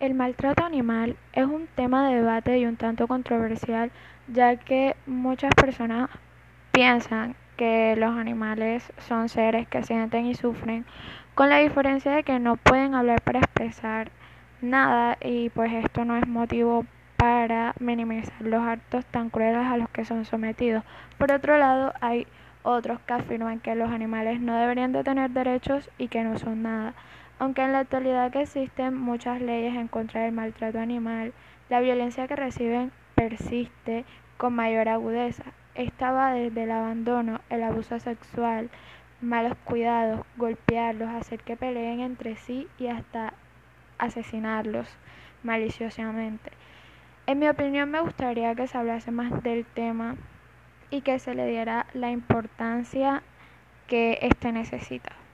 El maltrato animal es un tema de debate y un tanto controversial, ya que muchas personas piensan que los animales son seres que sienten y sufren, con la diferencia de que no pueden hablar para expresar nada y pues esto no es motivo para minimizar los actos tan crueles a los que son sometidos. Por otro lado, hay otros que afirman que los animales no deberían de tener derechos y que no son nada. Aunque en la actualidad existen muchas leyes en contra del maltrato animal, la violencia que reciben persiste con mayor agudeza. Esta va desde el abandono, el abuso sexual, malos cuidados, golpearlos, hacer que peleen entre sí y hasta asesinarlos maliciosamente. En mi opinión me gustaría que se hablase más del tema y que se le diera la importancia que éste necesita.